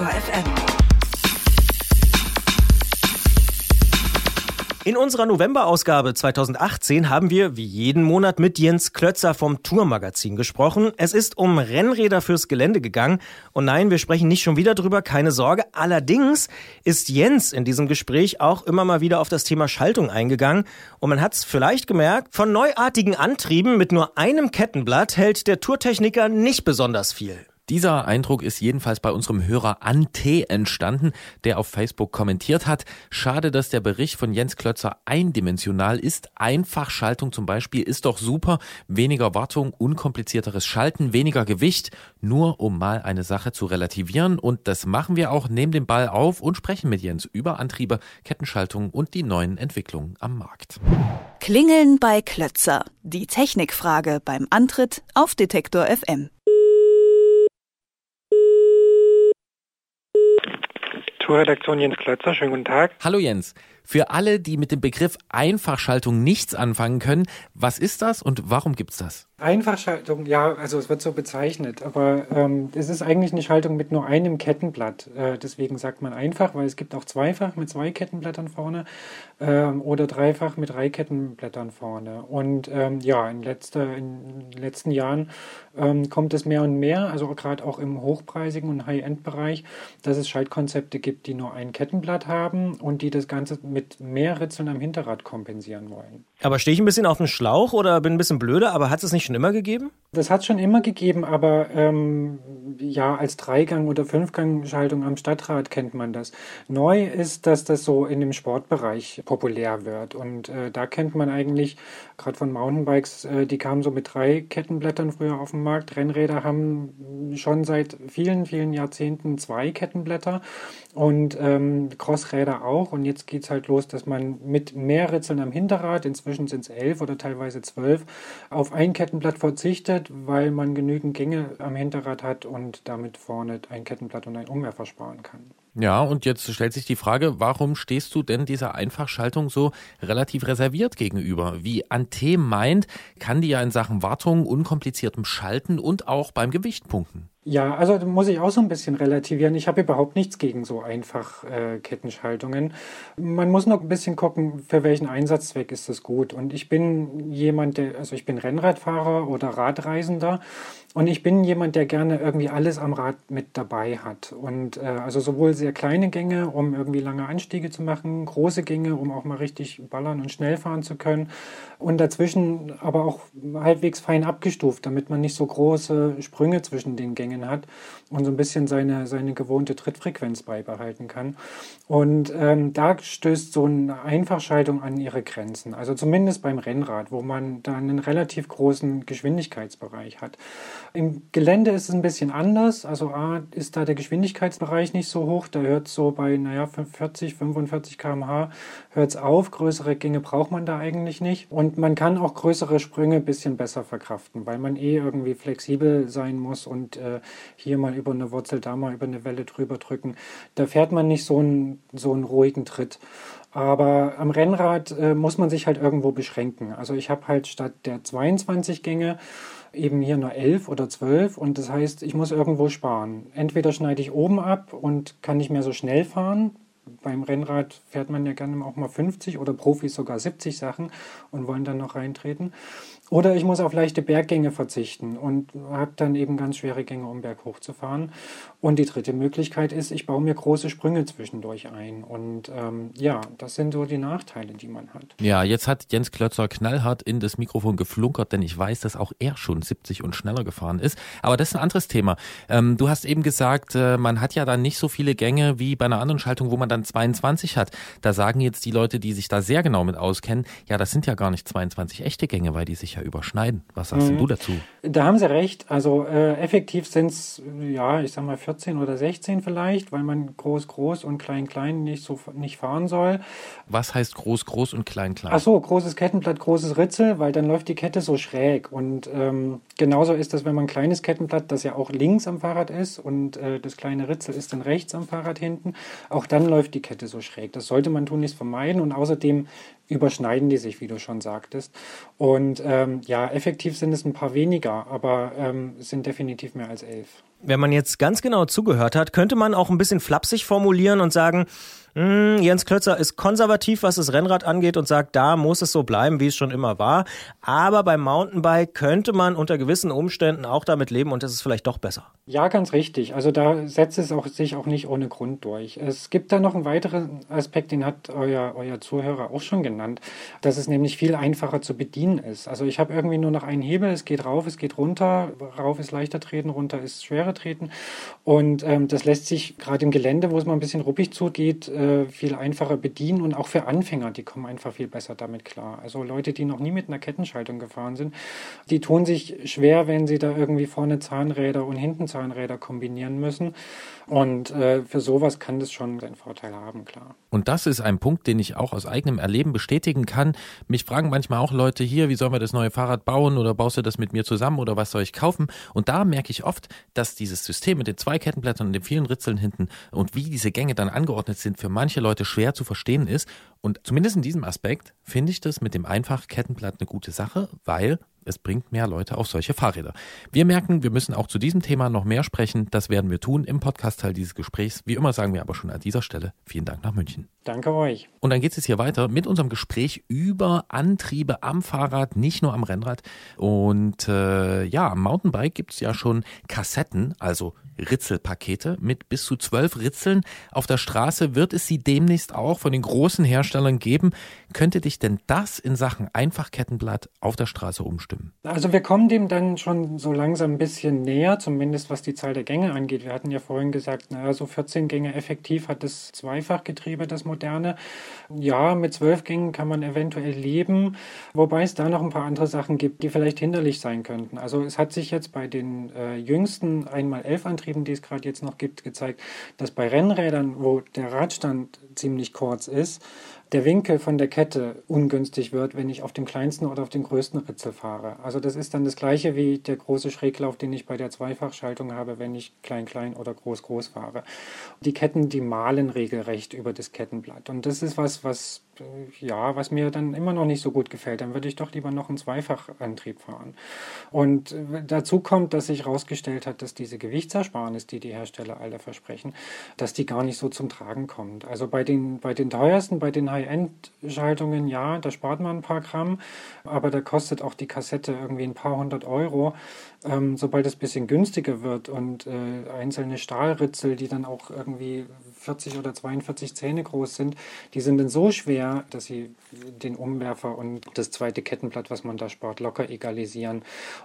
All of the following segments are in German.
Detektor FM. In unserer November-Ausgabe 2018 haben wir wie jeden Monat mit Jens Klötzer vom Tourmagazin gesprochen. Es ist um Rennräder fürs Gelände gegangen. Und nein, wir sprechen nicht schon wieder drüber, keine Sorge. Allerdings ist Jens in diesem Gespräch auch immer mal wieder auf das Thema Schaltung eingegangen. Und man hat es vielleicht gemerkt, von neuartigen Antrieben mit nur einem Kettenblatt hält der Tourtechniker nicht besonders viel. Dieser Eindruck ist jedenfalls bei unserem Hörer Ante entstanden, der auf Facebook kommentiert hat. Schade, dass der Bericht von Jens Klötzer eindimensional ist. Einfachschaltung zum Beispiel ist doch super. Weniger Wartung, unkomplizierteres Schalten, weniger Gewicht. Nur um mal eine Sache zu relativieren. Und das machen wir auch. Nehmen den Ball auf und sprechen mit Jens über Antriebe, Kettenschaltung und die neuen Entwicklungen am Markt. Klingeln bei Klötzer. Die Technikfrage beim Antritt auf Detektor FM. Tourredaktion Jens Klötzer, schönen guten Tag. Hallo Jens. Für alle, die mit dem Begriff Einfachschaltung nichts anfangen können, was ist das und warum gibt's das? Einfachschaltung, ja, also es wird so bezeichnet, aber ähm, es ist eigentlich eine Schaltung mit nur einem Kettenblatt. Äh, deswegen sagt man einfach, weil es gibt auch zweifach mit zwei Kettenblättern vorne ähm, oder dreifach mit drei Kettenblättern vorne. Und ähm, ja, in, letzter, in den letzten Jahren ähm, kommt es mehr und mehr, also gerade auch im hochpreisigen und High-End-Bereich, dass es Schaltkonzepte gibt, die nur ein Kettenblatt haben und die das Ganze mit mehr Ritzeln am Hinterrad kompensieren wollen. Aber stehe ich ein bisschen auf dem Schlauch oder bin ein bisschen blöde, aber hat es nicht schon immer gegeben? Das hat es schon immer gegeben, aber ähm, ja, als Dreigang- oder Fünfgang-Schaltung am Stadtrat kennt man das. Neu ist, dass das so in dem Sportbereich populär wird. Und äh, da kennt man eigentlich, gerade von Mountainbikes, äh, die kamen so mit drei Kettenblättern früher auf den Markt. Rennräder haben schon seit vielen, vielen Jahrzehnten zwei Kettenblätter und ähm, Crossräder auch. Und jetzt geht es halt los, dass man mit mehr Ritzeln am Hinterrad, inzwischen sind es elf oder teilweise zwölf, auf ein Kettenblatt verzichtet weil man genügend Gänge am Hinterrad hat und damit vorne ein Kettenblatt und ein Umwerfer sparen kann. Ja, und jetzt stellt sich die Frage, warum stehst du denn dieser Einfachschaltung so relativ reserviert gegenüber? Wie Ante meint, kann die ja in Sachen Wartung, unkompliziertem Schalten und auch beim Gewicht punkten. Ja, also muss ich auch so ein bisschen relativieren. Ich habe überhaupt nichts gegen so einfach äh, Kettenschaltungen. Man muss noch ein bisschen gucken, für welchen Einsatzzweck ist das gut. Und ich bin jemand, der, also ich bin Rennradfahrer oder Radreisender und ich bin jemand, der gerne irgendwie alles am Rad mit dabei hat. Und äh, also sowohl sehr kleine Gänge, um irgendwie lange Anstiege zu machen, große Gänge, um auch mal richtig ballern und schnell fahren zu können. Und dazwischen aber auch halbwegs fein abgestuft, damit man nicht so große Sprünge zwischen den Gängen hat und so ein bisschen seine, seine gewohnte Trittfrequenz beibehalten kann. Und ähm, da stößt so eine Einfachschaltung an ihre Grenzen. Also zumindest beim Rennrad, wo man da einen relativ großen Geschwindigkeitsbereich hat. Im Gelände ist es ein bisschen anders. Also A ist da der Geschwindigkeitsbereich nicht so hoch. Da hört es so bei, naja, 40, 45 km/h hört es auf. Größere Gänge braucht man da eigentlich nicht. Und man kann auch größere Sprünge ein bisschen besser verkraften, weil man eh irgendwie flexibel sein muss und äh, hier mal über eine Wurzel, da mal über eine Welle drüber drücken. Da fährt man nicht so einen, so einen ruhigen Tritt. Aber am Rennrad äh, muss man sich halt irgendwo beschränken. Also ich habe halt statt der 22 Gänge eben hier nur 11 oder 12 und das heißt, ich muss irgendwo sparen. Entweder schneide ich oben ab und kann nicht mehr so schnell fahren. Beim Rennrad fährt man ja gerne auch mal 50 oder Profis sogar 70 Sachen und wollen dann noch reintreten. Oder ich muss auf leichte Berggänge verzichten und habe dann eben ganz schwere Gänge, um berghoch zu. Und die dritte Möglichkeit ist, ich baue mir große Sprünge zwischendurch ein. Und ähm, ja, das sind so die Nachteile, die man hat. Ja, jetzt hat Jens Klötzer knallhart in das Mikrofon geflunkert, denn ich weiß, dass auch er schon 70 und schneller gefahren ist. Aber das ist ein anderes Thema. Ähm, du hast eben gesagt, äh, man hat ja dann nicht so viele Gänge wie bei einer anderen Schaltung, wo man dann 22 hat. Da sagen jetzt die Leute, die sich da sehr genau mit auskennen, ja, das sind ja gar nicht 22 echte Gänge, weil die sich ja ja überschneiden. Was sagst mhm. du dazu? Da haben Sie recht. Also äh, effektiv sind es, ja, ich sag mal 14 oder 16 vielleicht, weil man groß, groß und klein, klein nicht so nicht fahren soll. Was heißt groß, groß und klein, klein? Ach so, großes Kettenblatt, großes Ritzel, weil dann läuft die Kette so schräg. Und ähm, genauso ist das, wenn man ein kleines Kettenblatt, das ja auch links am Fahrrad ist und äh, das kleine Ritzel ist dann rechts am Fahrrad hinten, auch dann läuft die Kette so schräg. Das sollte man tunlichst vermeiden und außerdem überschneiden die sich, wie du schon sagtest. Und ähm, ja, effektiv sind es ein paar weniger, aber ähm, sind definitiv mehr als elf. Wenn man jetzt ganz genau zugehört hat, könnte man auch ein bisschen flapsig formulieren und sagen, hm, Jens Klötzer ist konservativ, was das Rennrad angeht und sagt, da muss es so bleiben, wie es schon immer war. Aber beim Mountainbike könnte man unter gewissen Umständen auch damit leben und es ist vielleicht doch besser. Ja, ganz richtig. Also da setzt es auch, sich auch nicht ohne Grund durch. Es gibt da noch einen weiteren Aspekt, den hat euer, euer Zuhörer auch schon genannt, dass es nämlich viel einfacher zu bedienen ist. Also ich habe irgendwie nur noch einen Hebel, es geht rauf, es geht runter, rauf ist leichter treten, runter ist schwerer treten. Und ähm, das lässt sich gerade im Gelände, wo es mal ein bisschen ruppig zugeht, äh, viel einfacher bedienen und auch für Anfänger, die kommen einfach viel besser damit klar. Also Leute, die noch nie mit einer Kettenschaltung gefahren sind, die tun sich schwer, wenn sie da irgendwie vorne Zahnräder und hinten Zahnräder kombinieren müssen. Und äh, für sowas kann das schon seinen Vorteil haben, klar. Und das ist ein Punkt, den ich auch aus eigenem Erleben bestätigen kann. Mich fragen manchmal auch Leute hier, wie sollen wir das neue Fahrrad bauen oder baust du das mit mir zusammen oder was soll ich kaufen? Und da merke ich oft, dass dieses System mit den zwei Kettenblättern und den vielen Ritzeln hinten und wie diese Gänge dann angeordnet sind, für manche Leute schwer zu verstehen ist. Und zumindest in diesem Aspekt finde ich das mit dem Einfachkettenblatt eine gute Sache, weil es bringt mehr Leute auf solche Fahrräder. Wir merken, wir müssen auch zu diesem Thema noch mehr sprechen. Das werden wir tun im Podcast-Teil dieses Gesprächs. Wie immer sagen wir aber schon an dieser Stelle vielen Dank nach München. Danke euch. Und dann geht es hier weiter mit unserem Gespräch über Antriebe am Fahrrad, nicht nur am Rennrad. Und äh, ja, am Mountainbike gibt es ja schon Kassetten, also Ritzelpakete mit bis zu zwölf Ritzeln. Auf der Straße wird es sie demnächst auch von den großen Herstellern geben. Könnte dich denn das in Sachen Einfachkettenblatt auf der Straße umstimmen? Also wir kommen dem dann schon so langsam ein bisschen näher, zumindest was die Zahl der Gänge angeht. Wir hatten ja vorhin gesagt, naja, so 14 Gänge effektiv hat das Zweifachgetriebe, das moderne. Ja, mit zwölf Gängen kann man eventuell leben, wobei es da noch ein paar andere Sachen gibt, die vielleicht hinderlich sein könnten. Also es hat sich jetzt bei den äh, jüngsten einmal elf Antrieben, die es gerade jetzt noch gibt, gezeigt, dass bei Rennrädern, wo der Radstand ziemlich kurz ist, der Winkel von der Kette ungünstig wird, wenn ich auf dem kleinsten oder auf dem größten Ritzel fahre. Also das ist dann das gleiche wie der große Schräglauf, den ich bei der Zweifachschaltung habe, wenn ich klein-klein oder groß-groß fahre. Die Ketten, die malen regelrecht über das Kettenblatt. Und das ist was, was ja, was mir dann immer noch nicht so gut gefällt, dann würde ich doch lieber noch einen Zweifachantrieb fahren. Und dazu kommt, dass sich herausgestellt hat, dass diese Gewichtsersparnis, die die Hersteller alle versprechen, dass die gar nicht so zum Tragen kommt. Also bei den, bei den teuersten, bei den High-End-Schaltungen, ja, da spart man ein paar Gramm, aber da kostet auch die Kassette irgendwie ein paar hundert Euro. Ähm, sobald es ein bisschen günstiger wird und äh, einzelne Stahlritzel, die dann auch irgendwie 40 oder 42 Zähne groß sind, die sind dann so schwer, dass sie den Umwerfer und das zweite Kettenblatt, was man da spart, locker egalisieren.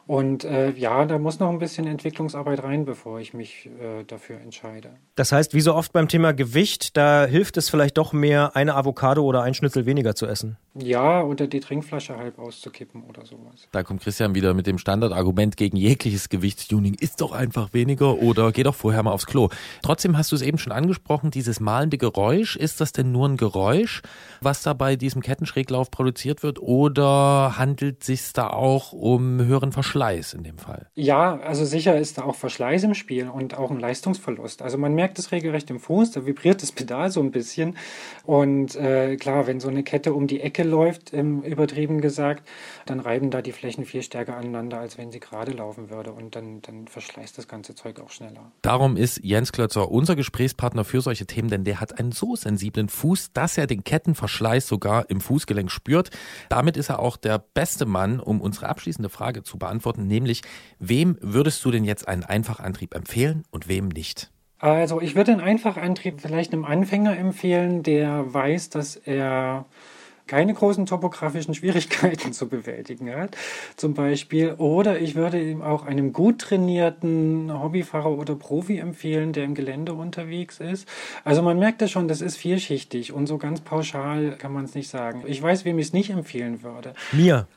Und äh, ja, da muss noch ein bisschen Entwicklungsarbeit rein, bevor ich mich äh, dafür entscheide. Das heißt, wie so oft beim Thema Gewicht, da hilft es vielleicht doch mehr, eine Avocado oder ein Schnitzel weniger zu essen. Ja, oder die Trinkflasche halb auszukippen oder sowas. Da kommt Christian wieder mit dem Standardargument gegen jegliches Gewichtstuning. Ist doch einfach weniger oder geh doch vorher mal aufs Klo. Trotzdem hast du es eben schon angesprochen, dieses malende Geräusch. Ist das denn nur ein Geräusch, was da bei diesem Kettenschräglauf produziert wird oder handelt es sich da auch um höheren Verschleiß in dem Fall? Ja, also sicher ist da auch Verschleiß im Spiel und auch ein Leistungsverlust. Also man merkt es regelrecht im Fuß, da vibriert das Pedal so ein bisschen. Und äh, klar, wenn so eine Kette um die Ecke läuft, ähm, übertrieben gesagt, dann reiben da die Flächen viel stärker aneinander, als wenn sie gerade laufen würde. Und dann, dann verschleißt das ganze Zeug auch schneller. Darum ist Jens Klötzer unser Gesprächspartner für solche Themen, denn der hat einen so sensiblen Fuß, dass er den Kettenverschleiß sogar im Fußgelenk spürt. Damit ist er auch der beste Mann, um unsere abschließende Frage zu beantworten, nämlich wem würdest du denn jetzt einen Einfachantrieb empfehlen und wem nicht? Also ich würde einen Einfachantrieb vielleicht einem Anfänger empfehlen, der weiß, dass er keine großen topografischen Schwierigkeiten zu bewältigen hat, zum Beispiel. Oder ich würde ihm auch einem gut trainierten Hobbyfahrer oder Profi empfehlen, der im Gelände unterwegs ist. Also man merkt das schon, das ist vielschichtig und so ganz pauschal kann man es nicht sagen. Ich weiß, wem ich es nicht empfehlen würde. Mir.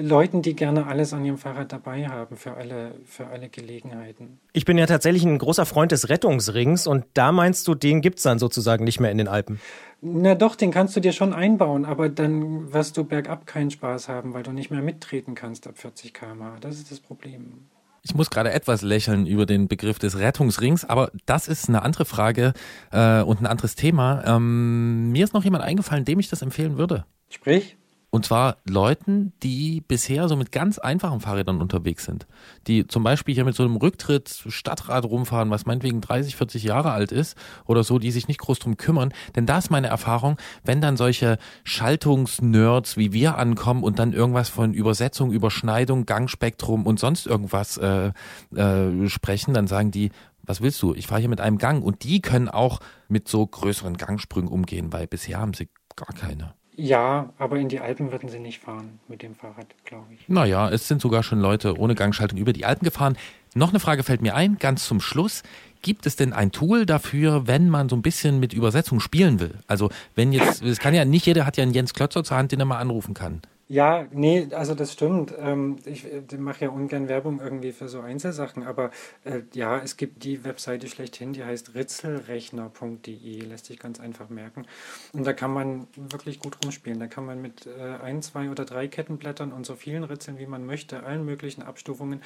Leuten, die gerne alles an ihrem Fahrrad dabei haben für alle, für alle Gelegenheiten. Ich bin ja tatsächlich ein großer Freund des Rettungsrings und da meinst du, den gibt es dann sozusagen nicht mehr in den Alpen. Na doch, den kannst du dir schon einbauen, aber dann wirst du bergab keinen Spaß haben, weil du nicht mehr mittreten kannst ab 40 km/h. Das ist das Problem. Ich muss gerade etwas lächeln über den Begriff des Rettungsrings, aber das ist eine andere Frage äh, und ein anderes Thema. Ähm, mir ist noch jemand eingefallen, dem ich das empfehlen würde. Sprich? Und zwar Leuten, die bisher so mit ganz einfachen Fahrrädern unterwegs sind. Die zum Beispiel hier mit so einem Rücktritt Stadtrad rumfahren, was meinetwegen 30, 40 Jahre alt ist oder so, die sich nicht groß drum kümmern. Denn da ist meine Erfahrung, wenn dann solche Schaltungsnerds wie wir ankommen und dann irgendwas von Übersetzung, Überschneidung, Gangspektrum und sonst irgendwas äh, äh, sprechen, dann sagen die, was willst du? Ich fahre hier mit einem Gang. Und die können auch mit so größeren Gangsprüngen umgehen, weil bisher haben sie gar keine. Ja, aber in die Alpen würden sie nicht fahren mit dem Fahrrad, glaube ich. Naja, es sind sogar schon Leute ohne Gangschaltung über die Alpen gefahren. Noch eine Frage fällt mir ein, ganz zum Schluss. Gibt es denn ein Tool dafür, wenn man so ein bisschen mit Übersetzung spielen will? Also wenn jetzt, es kann ja nicht jeder hat ja einen Jens Klötzer zur Hand, den er mal anrufen kann. Ja, nee, also das stimmt. Ähm, ich, ich mache ja ungern Werbung irgendwie für so Einzelsachen, aber äh, ja, es gibt die Webseite schlechthin, die heißt ritzelrechner.de, lässt sich ganz einfach merken. Und da kann man wirklich gut rumspielen. Da kann man mit äh, ein, zwei oder drei Kettenblättern und so vielen Ritzeln, wie man möchte, allen möglichen Abstufungen,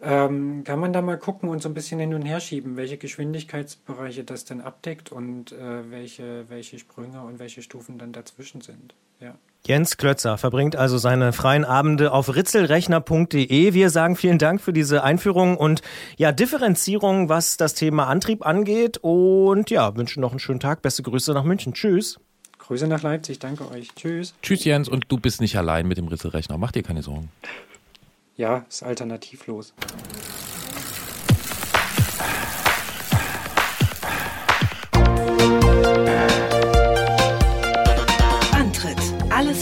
ähm, kann man da mal gucken und so ein bisschen hin und her schieben, welche Geschwindigkeitsbereiche das denn abdeckt und äh, welche, welche Sprünge und welche Stufen dann dazwischen sind. Ja. Jens Klötzer verbringt also seine freien Abende auf ritzelrechner.de. Wir sagen vielen Dank für diese Einführung und ja, Differenzierung, was das Thema Antrieb angeht und ja, wünschen noch einen schönen Tag. Beste Grüße nach München. Tschüss. Grüße nach Leipzig. Danke euch. Tschüss. Tschüss Jens und du bist nicht allein mit dem Ritzelrechner. Mach dir keine Sorgen. Ja, ist alternativlos.